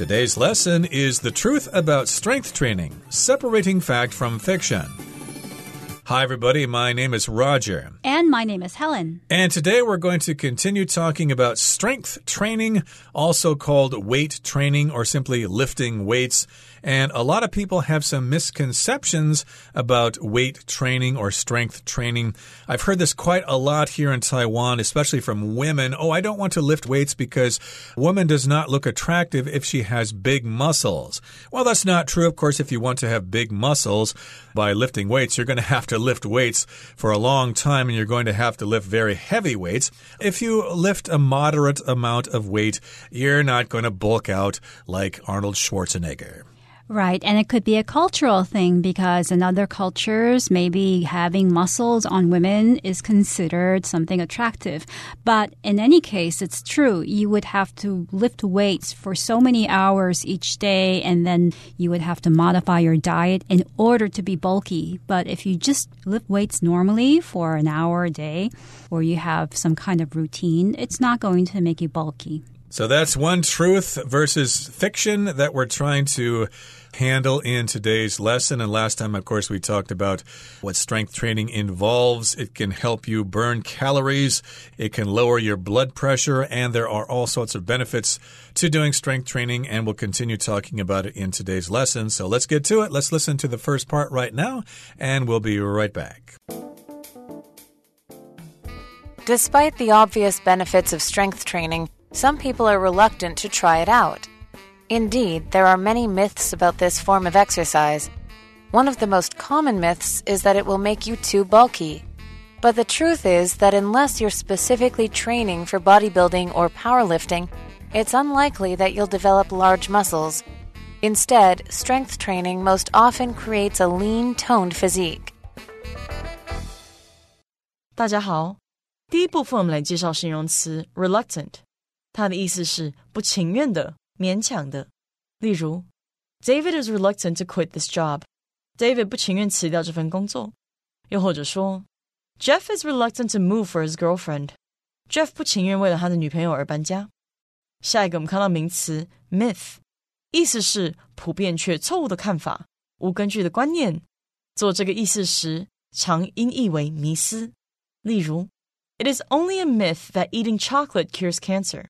Today's lesson is the truth about strength training, separating fact from fiction. Hi, everybody. My name is Roger. And my name is Helen. And today we're going to continue talking about strength training, also called weight training or simply lifting weights. And a lot of people have some misconceptions about weight training or strength training. I've heard this quite a lot here in Taiwan, especially from women. Oh, I don't want to lift weights because a woman does not look attractive if she has big muscles. Well, that's not true. Of course, if you want to have big muscles by lifting weights, you're going to have to lift weights for a long time and you're going to have to lift very heavy weights. If you lift a moderate amount of weight, you're not going to bulk out like Arnold Schwarzenegger. Right. And it could be a cultural thing because in other cultures, maybe having muscles on women is considered something attractive. But in any case, it's true. You would have to lift weights for so many hours each day, and then you would have to modify your diet in order to be bulky. But if you just lift weights normally for an hour a day, or you have some kind of routine, it's not going to make you bulky. So that's one truth versus fiction that we're trying to handle in today's lesson. And last time, of course, we talked about what strength training involves. It can help you burn calories, it can lower your blood pressure, and there are all sorts of benefits to doing strength training. And we'll continue talking about it in today's lesson. So let's get to it. Let's listen to the first part right now, and we'll be right back. Despite the obvious benefits of strength training, some people are reluctant to try it out. Indeed, there are many myths about this form of exercise. One of the most common myths is that it will make you too bulky. But the truth is that unless you're specifically training for bodybuilding or powerlifting, it's unlikely that you'll develop large muscles. Instead, strength training most often creates a lean, toned physique. 大家好，第一部分我们来介绍形容词 reluctant。它的意思是不情愿的、 勉强的。例如，David is reluctant to quit this job。David 不情愿辞掉这份工作。又或者说，Jeff is reluctant to move for his girlfriend。Jeff 不情愿为了他的女朋友而搬家。下一个，我们看到名词 myth，意思是普遍却错误的看法、无根据的观念。做这个意思时，常音译为迷思。例如，It is only a myth that eating chocolate cures cancer。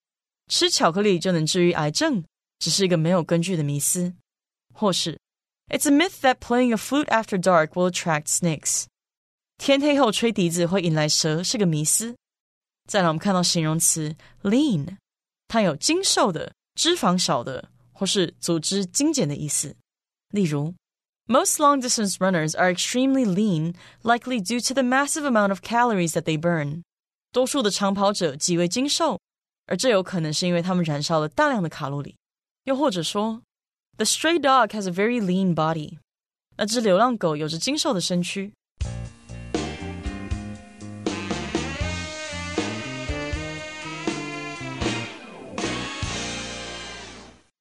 吃巧克力就能治愈癌症，只是一个没有根据的迷思。或是，It's a myth that playing a flute after dark will attract snakes。天黑后吹笛子会引来蛇，是个迷思。再来，我们看到形容词 lean，它有精瘦的、脂肪少的，或是组织精简的意思。例如，Most long-distance runners are extremely lean, likely due to the massive amount of calories that they burn。多数的长跑者极为精瘦。 而这有可能是因为他们燃烧了大量的卡路里。又或者说，The stray dog has a very lean body。那只流浪狗有着精瘦的身躯。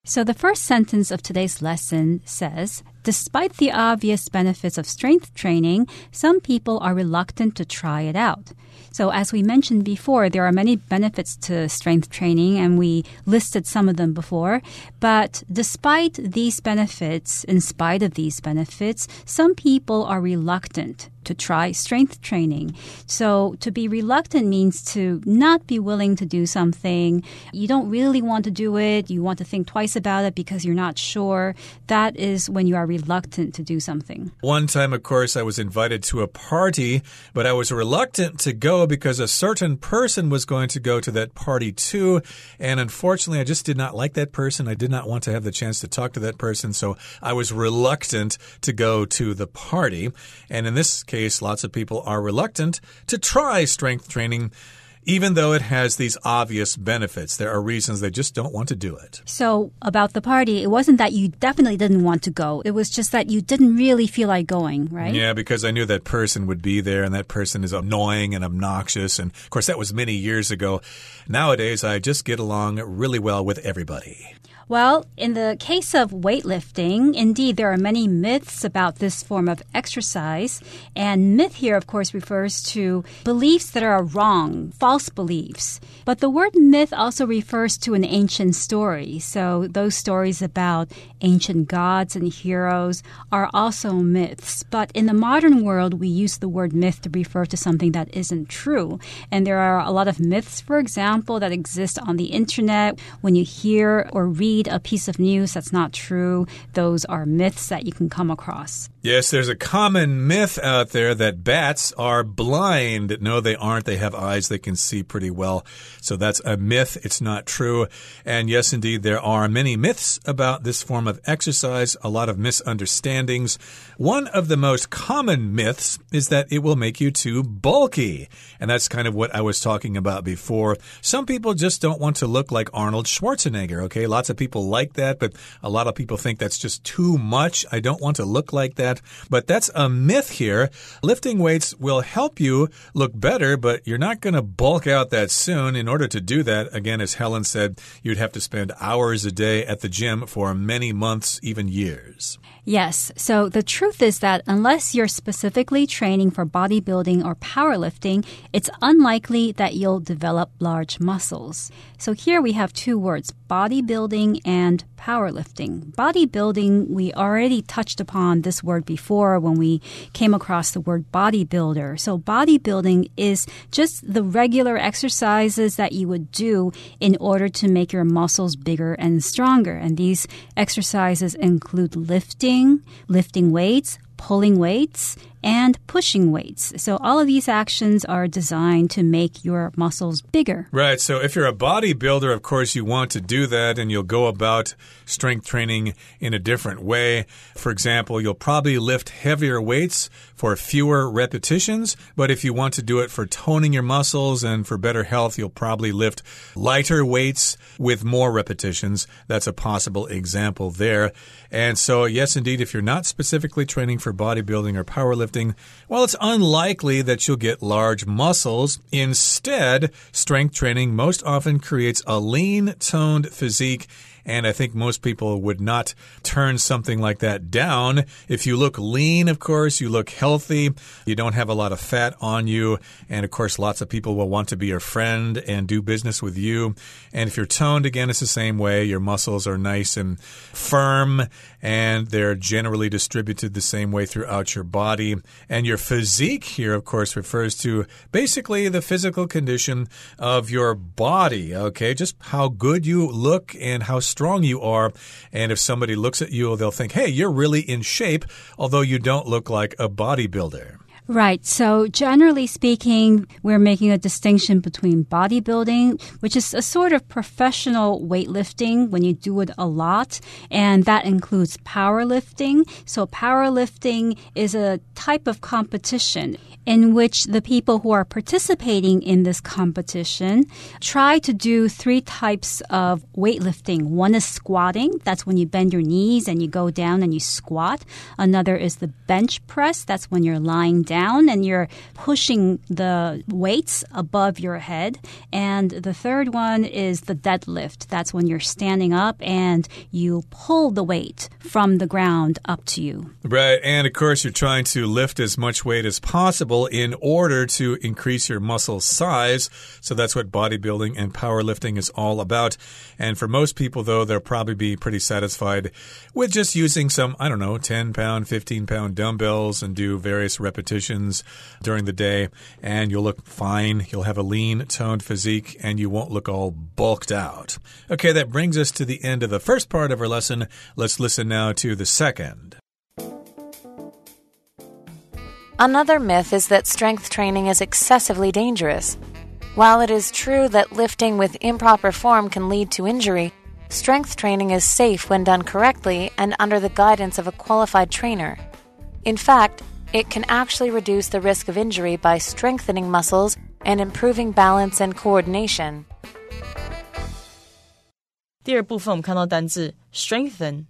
So, the first sentence of today's lesson says Despite the obvious benefits of strength training, some people are reluctant to try it out. So, as we mentioned before, there are many benefits to strength training, and we listed some of them before. But despite these benefits, in spite of these benefits, some people are reluctant to try strength training. So to be reluctant means to not be willing to do something. You don't really want to do it. You want to think twice about it because you're not sure. That is when you are reluctant to do something. One time, of course, I was invited to a party, but I was reluctant to go because a certain person was going to go to that party too. And unfortunately, I just did not like that person. I did not want to have the chance to talk to that person. So I was reluctant to go to the party. And in this case, lots of people are reluctant to try strength training even though it has these obvious benefits. There are reasons they just don't want to do it. So, about the party, it wasn't that you definitely didn't want to go. It was just that you didn't really feel like going, right? Yeah, because I knew that person would be there and that person is annoying and obnoxious. And of course, that was many years ago. Nowadays, I just get along really well with everybody. Well, in the case of weightlifting, indeed, there are many myths about this form of exercise. And myth here, of course, refers to beliefs that are wrong, false beliefs. But the word myth also refers to an ancient story. So those stories about ancient gods and heroes are also myths. But in the modern world, we use the word myth to refer to something that isn't true. And there are a lot of myths, for example, that exist on the internet. When you hear or read read a piece of news that's not true, those are myths that you can come across. Yes, there's a common myth out there that bats are blind. No, they aren't. They have eyes they can see pretty well. So that's a myth. It's not true. And yes, indeed, there are many myths about this form of exercise, a lot of misunderstandings. One of the most common myths is that it will make you too bulky. And that's kind of what I was talking about before. Some people just don't want to look like Arnold Schwarzenegger, okay? Lots of people like that, but a lot of people think that's just too much. I don't want to look like that that. But that's a myth here. Lifting weights will help you look better, but you're not going to bulk out that soon. In order to do that, again, as Helen said, you'd have to spend hours a day at the gym for many months, even years. Yes. So the truth is that unless you're specifically training for bodybuilding or powerlifting, it's unlikely that you'll develop large muscles. So here we have two words bodybuilding and powerlifting. Bodybuilding, we already touched upon this word before when we came across the word bodybuilder. So bodybuilding is just the regular exercises that you would do in order to make your muscles bigger and stronger. And these exercises include lifting, lifting weights, pulling weights, and pushing weights. So all of these actions are designed to make your muscles bigger. Right. So if you're a bodybuilder, of course, you want to do that and you'll go about strength training in a different way. For example, you'll probably lift heavier weights for fewer repetitions, but if you want to do it for toning your muscles and for better health, you'll probably lift lighter weights with more repetitions. That's a possible example there. And so, yes, indeed, if you're not specifically training for bodybuilding or powerlifting, well, it's unlikely that you'll get large muscles. Instead, strength training most often creates a lean, toned physique and I think most people would not turn something like that down. If you look lean, of course, you look healthy, you don't have a lot of fat on you. And of course, lots of people will want to be your friend and do business with you. And if you're toned, again, it's the same way. Your muscles are nice and firm and they're generally distributed the same way throughout your body. And your physique here, of course, refers to basically the physical condition of your body. Okay. Just how good you look and how strong strong you are. And if somebody looks at you, they'll think, hey, you're really in shape, although you don't look like a bodybuilder. Right. So generally speaking, we're making a distinction between bodybuilding, which is a sort of professional weightlifting when you do it a lot, and that includes powerlifting. So powerlifting is a type of competition in which the people who are participating in this competition try to do three types of weightlifting. One is squatting. That's when you bend your knees and you go down and you squat. Another is the bench press. That's when you're lying down and you're pushing the weights above your head. And the third one is the deadlift. That's when you're standing up and you pull the weight from the ground up to you. Right. And of course, you're trying to lift as much weight as possible in order to increase your muscle size. So that's what bodybuilding and powerlifting is all about. And for most people, though, they'll probably be pretty satisfied with just using some, I don't know, 10 pound, 15 pound dumbbells and do various repetitions during the day, and you'll look fine. You'll have a lean, toned physique, and you won't look all bulked out. Okay, that brings us to the end of the first part of our lesson. Let's listen now to the second. Another myth is that strength training is excessively dangerous. While it is true that lifting with improper form can lead to injury, strength training is safe when done correctly and under the guidance of a qualified trainer. In fact, it can actually reduce the risk of injury by strengthening muscles and improving balance and coordination. 第二部分我们看到单字 strengthen，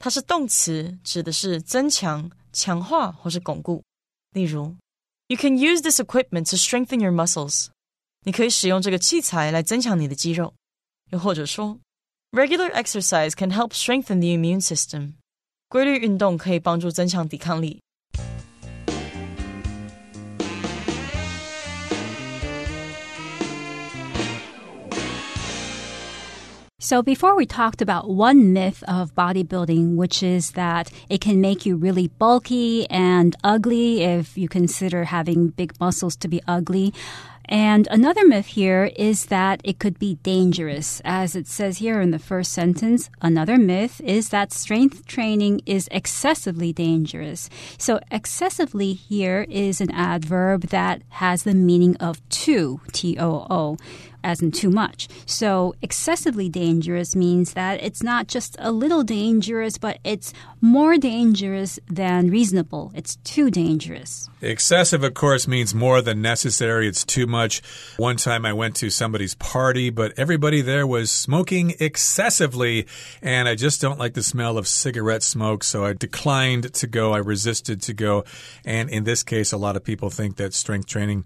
它是动词，指的是增强、强化或是巩固。 例如，You can use this equipment to strengthen your muscles。你可以使用这个器材来增强你的肌肉。又或者说 Regular exercise can help strengthen the immune system. 规律运动可以帮助增强抵抗力。 So, before we talked about one myth of bodybuilding, which is that it can make you really bulky and ugly if you consider having big muscles to be ugly. And another myth here is that it could be dangerous. As it says here in the first sentence, another myth is that strength training is excessively dangerous. So, excessively here is an adverb that has the meaning of too, T O O as in too much. So excessively dangerous means that it's not just a little dangerous, but it's more dangerous than reasonable. It's too dangerous. Excessive, of course, means more than necessary. It's too much. One time I went to somebody's party, but everybody there was smoking excessively, and I just don't like the smell of cigarette smoke, so I declined to go. I resisted to go. And in this case, a lot of people think that strength training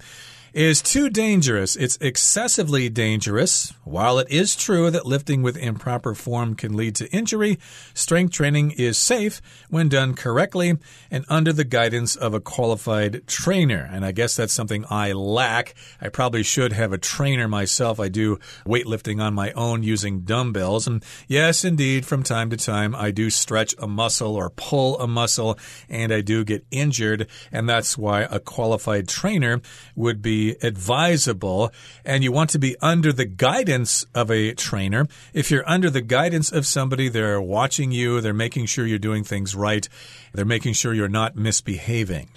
is too dangerous. It's excessively dangerous. While it is true that lifting with improper form can lead to injury, strength training is safe when done correctly and under the guidance of a qualified trainer. And I guess that's something I lack. I probably should have a trainer myself. I do weightlifting on my own using dumbbells. And yes, indeed, from time to time, I do stretch a muscle or pull a muscle and I do get injured. And that's why a qualified trainer would be advisable and you want to be under the guidance of a trainer. If you're under the guidance of somebody, they're watching you, they're making sure you're doing things right, they're making sure you're not misbehaving.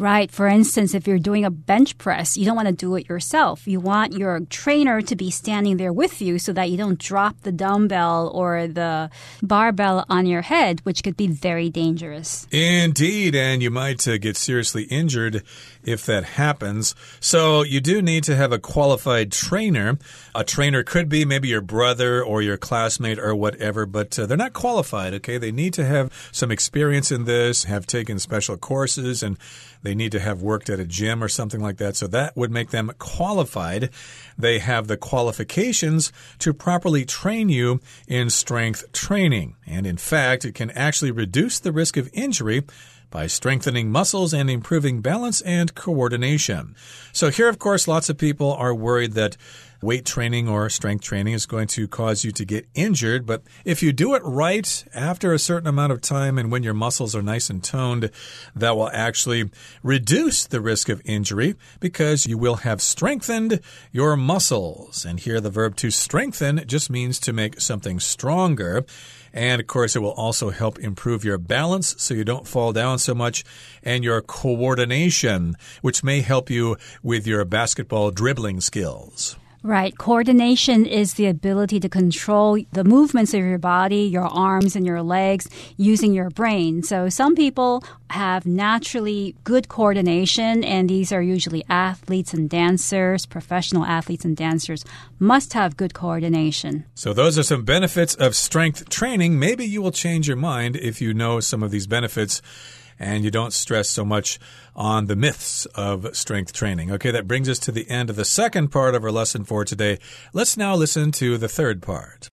Right. For instance, if you're doing a bench press, you don't want to do it yourself. You want your trainer to be standing there with you so that you don't drop the dumbbell or the barbell on your head, which could be very dangerous. Indeed. And you might uh, get seriously injured if that happens. So you do need to have a qualified trainer. A trainer could be maybe your brother or your classmate or whatever, but uh, they're not qualified, okay? They need to have some experience in this, have taken special courses, and they need to have worked at a gym or something like that. So that would make them qualified. They have the qualifications to properly train you in strength training. And in fact, it can actually reduce the risk of injury by strengthening muscles and improving balance and coordination. So, here, of course, lots of people are worried that weight training or strength training is going to cause you to get injured. But if you do it right after a certain amount of time and when your muscles are nice and toned, that will actually reduce the risk of injury because you will have strengthened your muscles. And here the verb to strengthen just means to make something stronger. And of course, it will also help improve your balance so you don't fall down so much and your coordination, which may help you with your basketball dribbling skills. Right. Coordination is the ability to control the movements of your body, your arms and your legs using your brain. So some people have naturally good coordination, and these are usually athletes and dancers, professional athletes and dancers must have good coordination. So those are some benefits of strength training. Maybe you will change your mind if you know some of these benefits and you don't stress so much on the myths of strength training. Okay, that brings us to the end of the second part of our lesson for today. Let's now listen to the third part.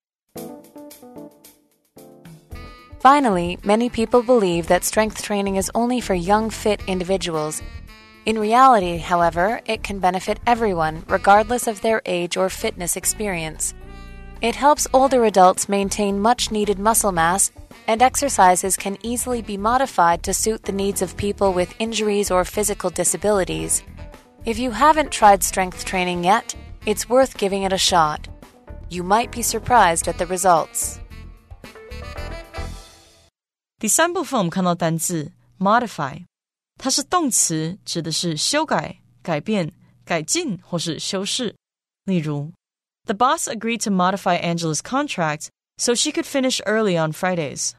Finally, many people believe that strength training is only for young, fit individuals. In reality, however, it can benefit everyone, regardless of their age or fitness experience. It helps older adults maintain much needed muscle mass and exercises can easily be modified to suit the needs of people with injuries or physical disabilities. If you haven't tried strength training yet, it's worth giving it a shot. You might be surprised at the results. 第三部分我们看到单字 modify，它是动词，指的是修改、改变、改进或是修饰。例如，The boss agreed to modify Angela's contract so she could finish early on Fridays.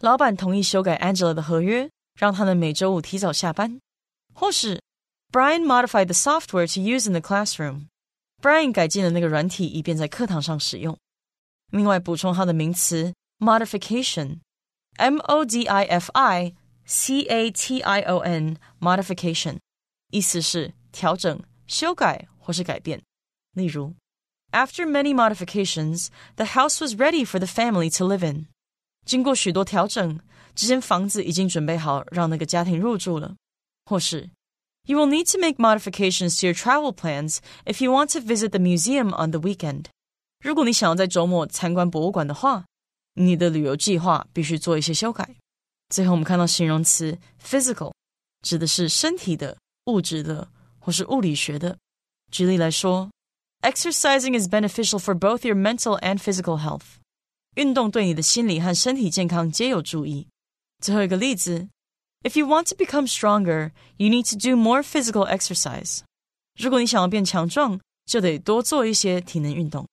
老板同意修改 Angela 的合约，让她能每周五提早下班。或是 Brian modified the software to use in the classroom. Brian 改进了那个软体，以便在课堂上使用。另外补充它的名词 modification，m o d i f i c a t i o n modification，意思是调整、修改或是改变。例如 After many modifications, the house was ready for the family to live in. 经过许多调整，这间房子已经准备好让那个家庭入住了。或是 You will need to make modifications to your travel plans if you want to visit the museum on the weekend. 如果你想要在周末参观博物馆的话，你的旅游计划必须做一些修改。最后，我们看到形容词 physical，指的是身体的、物质的或是物理学的。举例来说，exercising is beneficial for both your mental and physical health。 运动对你的心理和身体健康皆有助益。最后一个例子，If you want to become stronger, you need to do more physical exercise。如果你想要变强壮，就得多做一些体能运动。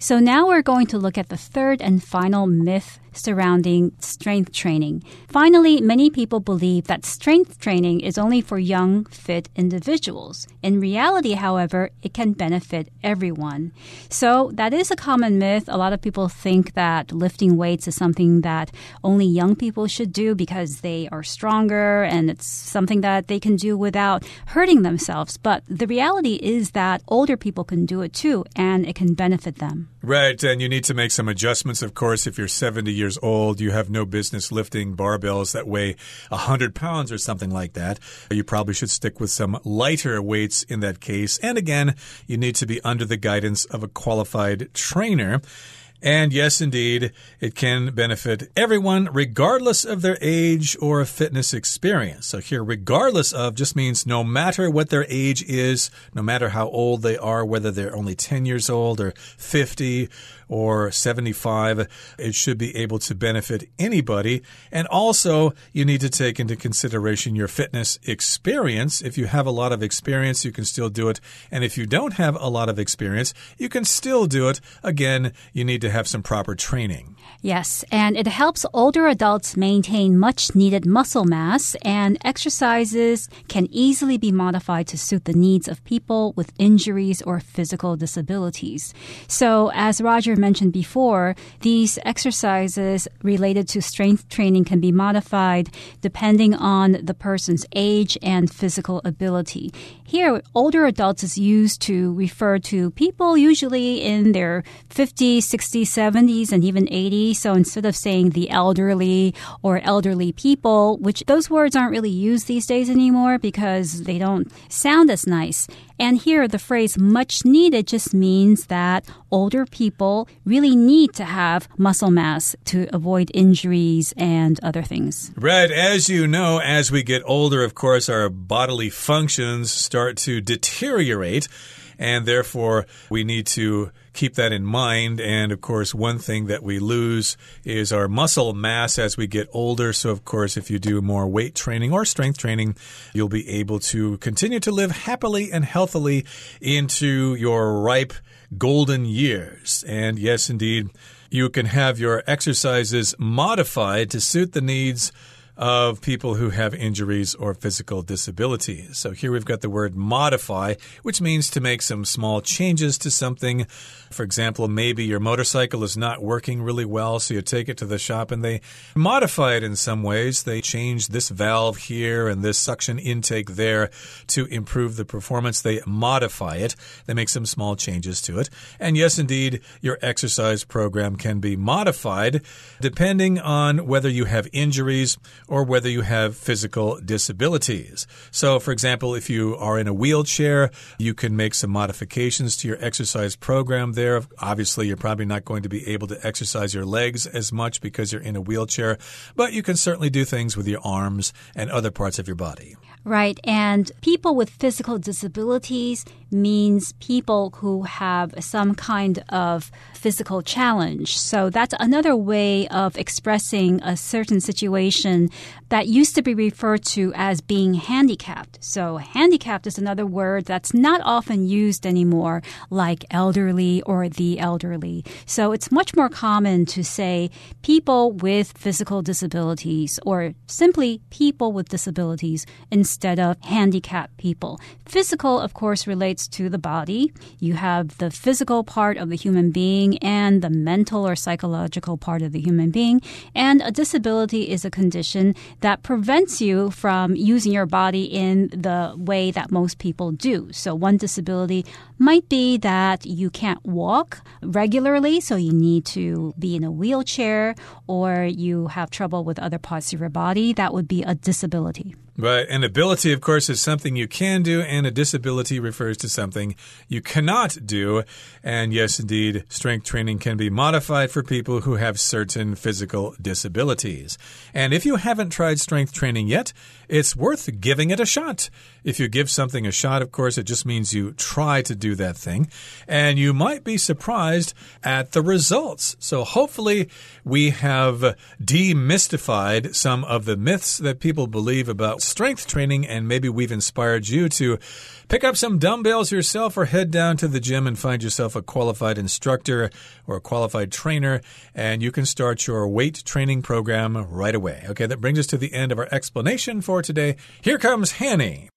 So now we're going to look at the third and final myth surrounding strength training. Finally, many people believe that strength training is only for young, fit individuals. In reality, however, it can benefit everyone. So that is a common myth. A lot of people think that lifting weights is something that only young people should do because they are stronger and it's something that they can do without hurting themselves. But the reality is that older people can do it too and it can benefit them. Right, and you need to make some adjustments, of course, if you're 70 years old, you have no business lifting barbells that weigh 100 pounds or something like that. You probably should stick with some lighter weights in that case. And again, you need to be under the guidance of a qualified trainer. And yes, indeed, it can benefit everyone regardless of their age or fitness experience. So here, regardless of just means no matter what their age is, no matter how old they are, whether they're only 10 years old or 50 or 75. It should be able to benefit anybody. And also, you need to take into consideration your fitness experience. If you have a lot of experience, you can still do it. And if you don't have a lot of experience, you can still do it. Again, you need to have some proper training. Yes, and it helps older adults maintain much needed muscle mass, and exercises can easily be modified to suit the needs of people with injuries or physical disabilities. So, as Roger mentioned before, these exercises related to strength training can be modified depending on the person's age and physical ability. Here, older adults is used to refer to people usually in their 50s, 60s, 70s, and even 80s. So instead of saying the elderly or elderly people, which those words aren't really used these days anymore because they don't sound as nice. And here, the phrase much needed just means that older people really need to have muscle mass to avoid injuries and other things. Right. As you know, as we get older, of course, our bodily functions start to deteriorate and therefore we need to keep that in mind. And of course, one thing that we lose is our muscle mass as we get older. So, of course, if you do more weight training or strength training, you'll be able to continue to live happily and healthily into your ripe golden years. And yes, indeed, you can have your exercises modified to suit the needs of people who have injuries or physical disabilities. So here we've got the word modify, which means to make some small changes to something. For example, maybe your motorcycle is not working really well, so you take it to the shop and they modify it in some ways. They change this valve here and this suction intake there to improve the performance. They modify it, they make some small changes to it. And yes, indeed, your exercise program can be modified depending on whether you have injuries or whether you have physical disabilities. So, for example, if you are in a wheelchair, you can make some modifications to your exercise program there. Obviously, you're probably not going to be able to exercise your legs as much because you're in a wheelchair, but you can certainly do things with your arms and other parts of your body. Right. And people with physical disabilities means people who have some kind of physical challenge. So that's another way of expressing a certain situation that used to be referred to as being handicapped. So handicapped is another word that's not often used anymore, like elderly or the elderly. So it's much more common to say people with physical disabilities or simply people with disabilities instead of handicapped people. Physical, of course, relates to the body. You have the physical part of the human being and the mental or psychological part of the human being. And a disability is a condition that prevents you from using your body in the way that most people do. So one disability might be that you can't walk regularly, so you need to be in a wheelchair, or you have trouble with other parts of your body. That would be a disability. Right. An ability, of course, is something you can do, and a disability refers to something you cannot do. And yes, indeed, strength training can be modified for people who have certain physical disabilities. And if you haven't tried strength training yet, it's worth giving it a shot. If you give something a shot, of course, it just means you try to do that thing. And you might be surprised at the results. So hopefully, we have demystified some of the myths that people believe about strength training, and maybe we've inspired you to pick up some dumbbells yourself or head down to the gym and find yourself a qualified instructor or a qualified trainer, and you can start your weight training program right away. Okay, that brings us to the end of our explanation for today. Here comes Hanny.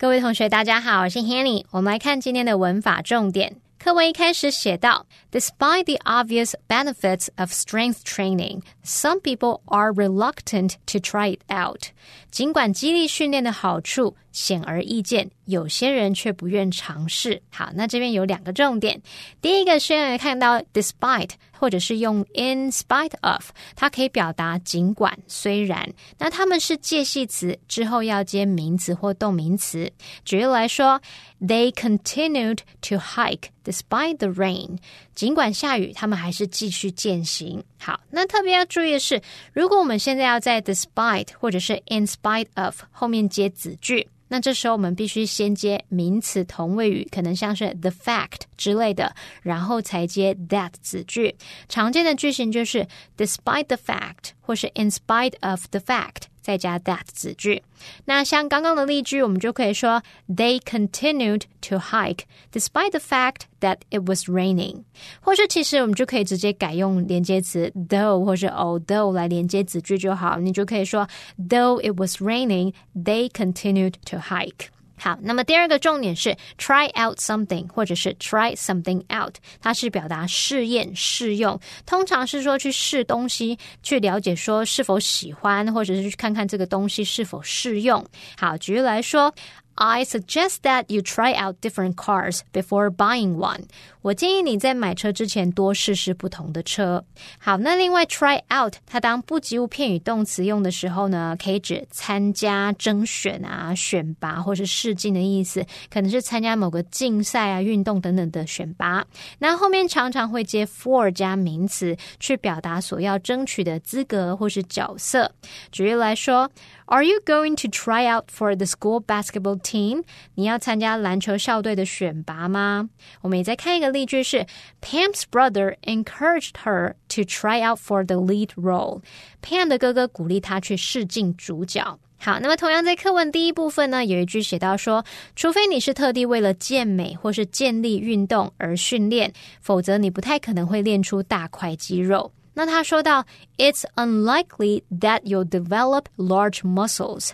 各位同学，大家好，我是 Hanny。我们来看今天的文法重点。课文一开始写到，Despite the obvious benefits of strength training, some people are reluctant to try it out。尽管激励训练的好处显而易见，有些人却不愿尝试。好，那这边有两个重点。第一个是要看到 despite。或者是用 in spite of，它可以表达尽管、虽然。那它们是介系词，之后要接名词或动名词。举例来说，They continued to hike despite the rain。尽管下雨，他们还是继续践行。好，那特别要注意的是，如果我们现在要在 despite 或者是 in spite of 后面接子句。那这时候我们必须先接名词同位语，可能像是 the fact 之类的，然后才接 that 子句。常见的句型就是 despite the fact 或是 in spite of the fact。再加 that 子句。那像刚刚的例句，我们就可以说 They continued to hike despite the fact that it was raining。或是其实我们就可以直接改用连接词 though 或是 although 来连接子句就好。你就可以说 Though it was raining, they continued to hike。 好，那么第二个重点是 try out something，或者是 try something out，它是表达试验、试用，通常是说去试东西，去了解说是否喜欢，或者是去看看这个东西是否适用。好，举例来说。I suggest that you try out different cars before buying one。我建议你在买车之前多试试不同的车。好，那另外 try out 它当不及物片语动词用的时候呢，可以指参加、征选啊、选拔或是试镜的意思，可能是参加某个竞赛啊、运动等等的选拔。那后面常常会接 for 加名词，去表达所要争取的资格或是角色。举例来说。Are you going to try out for the school basketball team? team？你要参加篮球校队的选拔吗？我们也再看一个例句是：Pam's brother encouraged her to try out for the lead role。Pam 的哥哥鼓励她去试镜主角。好，那么同样在课文第一部分呢，有一句写到说，除非你是特地为了健美或是健力运动而训练，否则你不太可能会练出大块肌肉。那他说到，It's unlikely that you develop large muscles。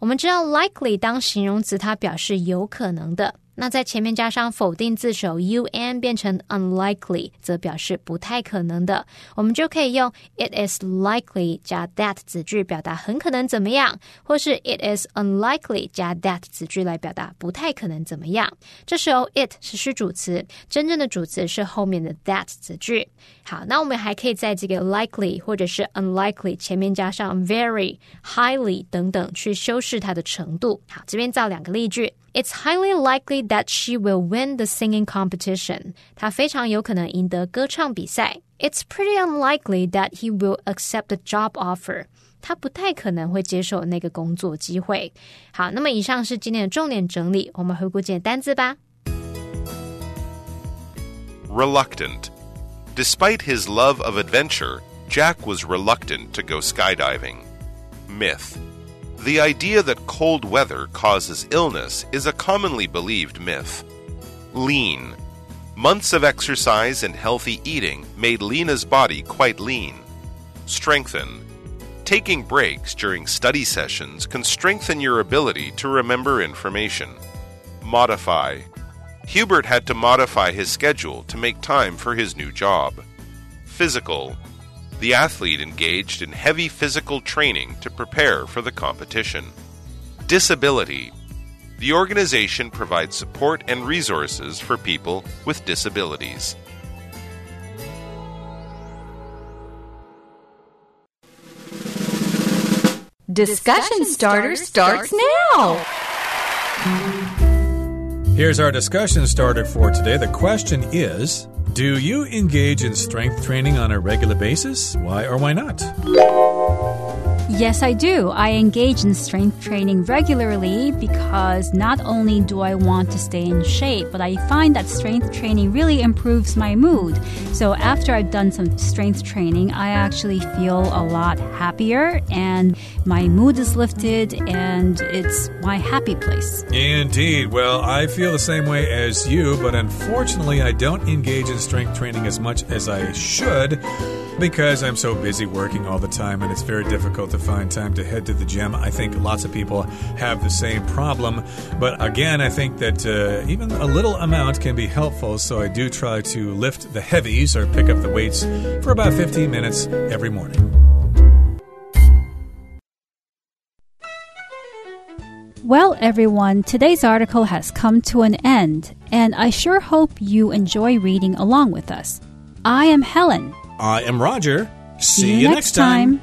我们知道，likely 当形容词，它表示有可能的。那在前面加上否定字首 un 变成 unlikely，则表示不太可能的。我们就可以用 it is likely 加 that 子句表达很可能怎么样，或是 it is unlikely 加 that 子句来表达不太可能怎么样。这时候 it 是虚主词，真正的主词是后面的 that 子句。好，那我们还可以在这个 likely 或者是 unlikely 前面加上 very、highly 等等去修饰它的程度。好，这边造两个例句。It's highly likely that she will win the singing competition. 她非常有可能赢得歌唱比赛。It's pretty unlikely that he will accept the job offer. 他不太可能会接受那个工作机会。好，那么以上是今天的重点整理，我们回顾几个单字吧。 Reluctant. Despite his love of adventure, Jack was reluctant to go skydiving. Myth. The idea that cold weather causes illness is a commonly believed myth. Lean. Months of exercise and healthy eating made Lena's body quite lean. Strengthen. Taking breaks during study sessions can strengthen your ability to remember information. Modify. Hubert had to modify his schedule to make time for his new job. Physical. The athlete engaged in heavy physical training to prepare for the competition. Disability. The organization provides support and resources for people with disabilities. Discussion starter starts now. Here's our discussion starter for today. The question is Do you engage in strength training on a regular basis? Why or why not? Yes, I do. I engage in strength training regularly because not only do I want to stay in shape, but I find that strength training really improves my mood. So after I've done some strength training, I actually feel a lot happier and my mood is lifted and it's my happy place. Indeed. Well, I feel the same way as you, but unfortunately, I don't engage in strength training as much as I should because I'm so busy working all the time and it's very difficult to find time to head to the gym. I think lots of people have the same problem, but again, I think that uh, even a little amount can be helpful, so I do try to lift the heavies or pick up the weights for about 15 minutes every morning. Well, everyone, today's article has come to an end, and I sure hope you enjoy reading along with us. I am Helen. I am Roger. See, you next time.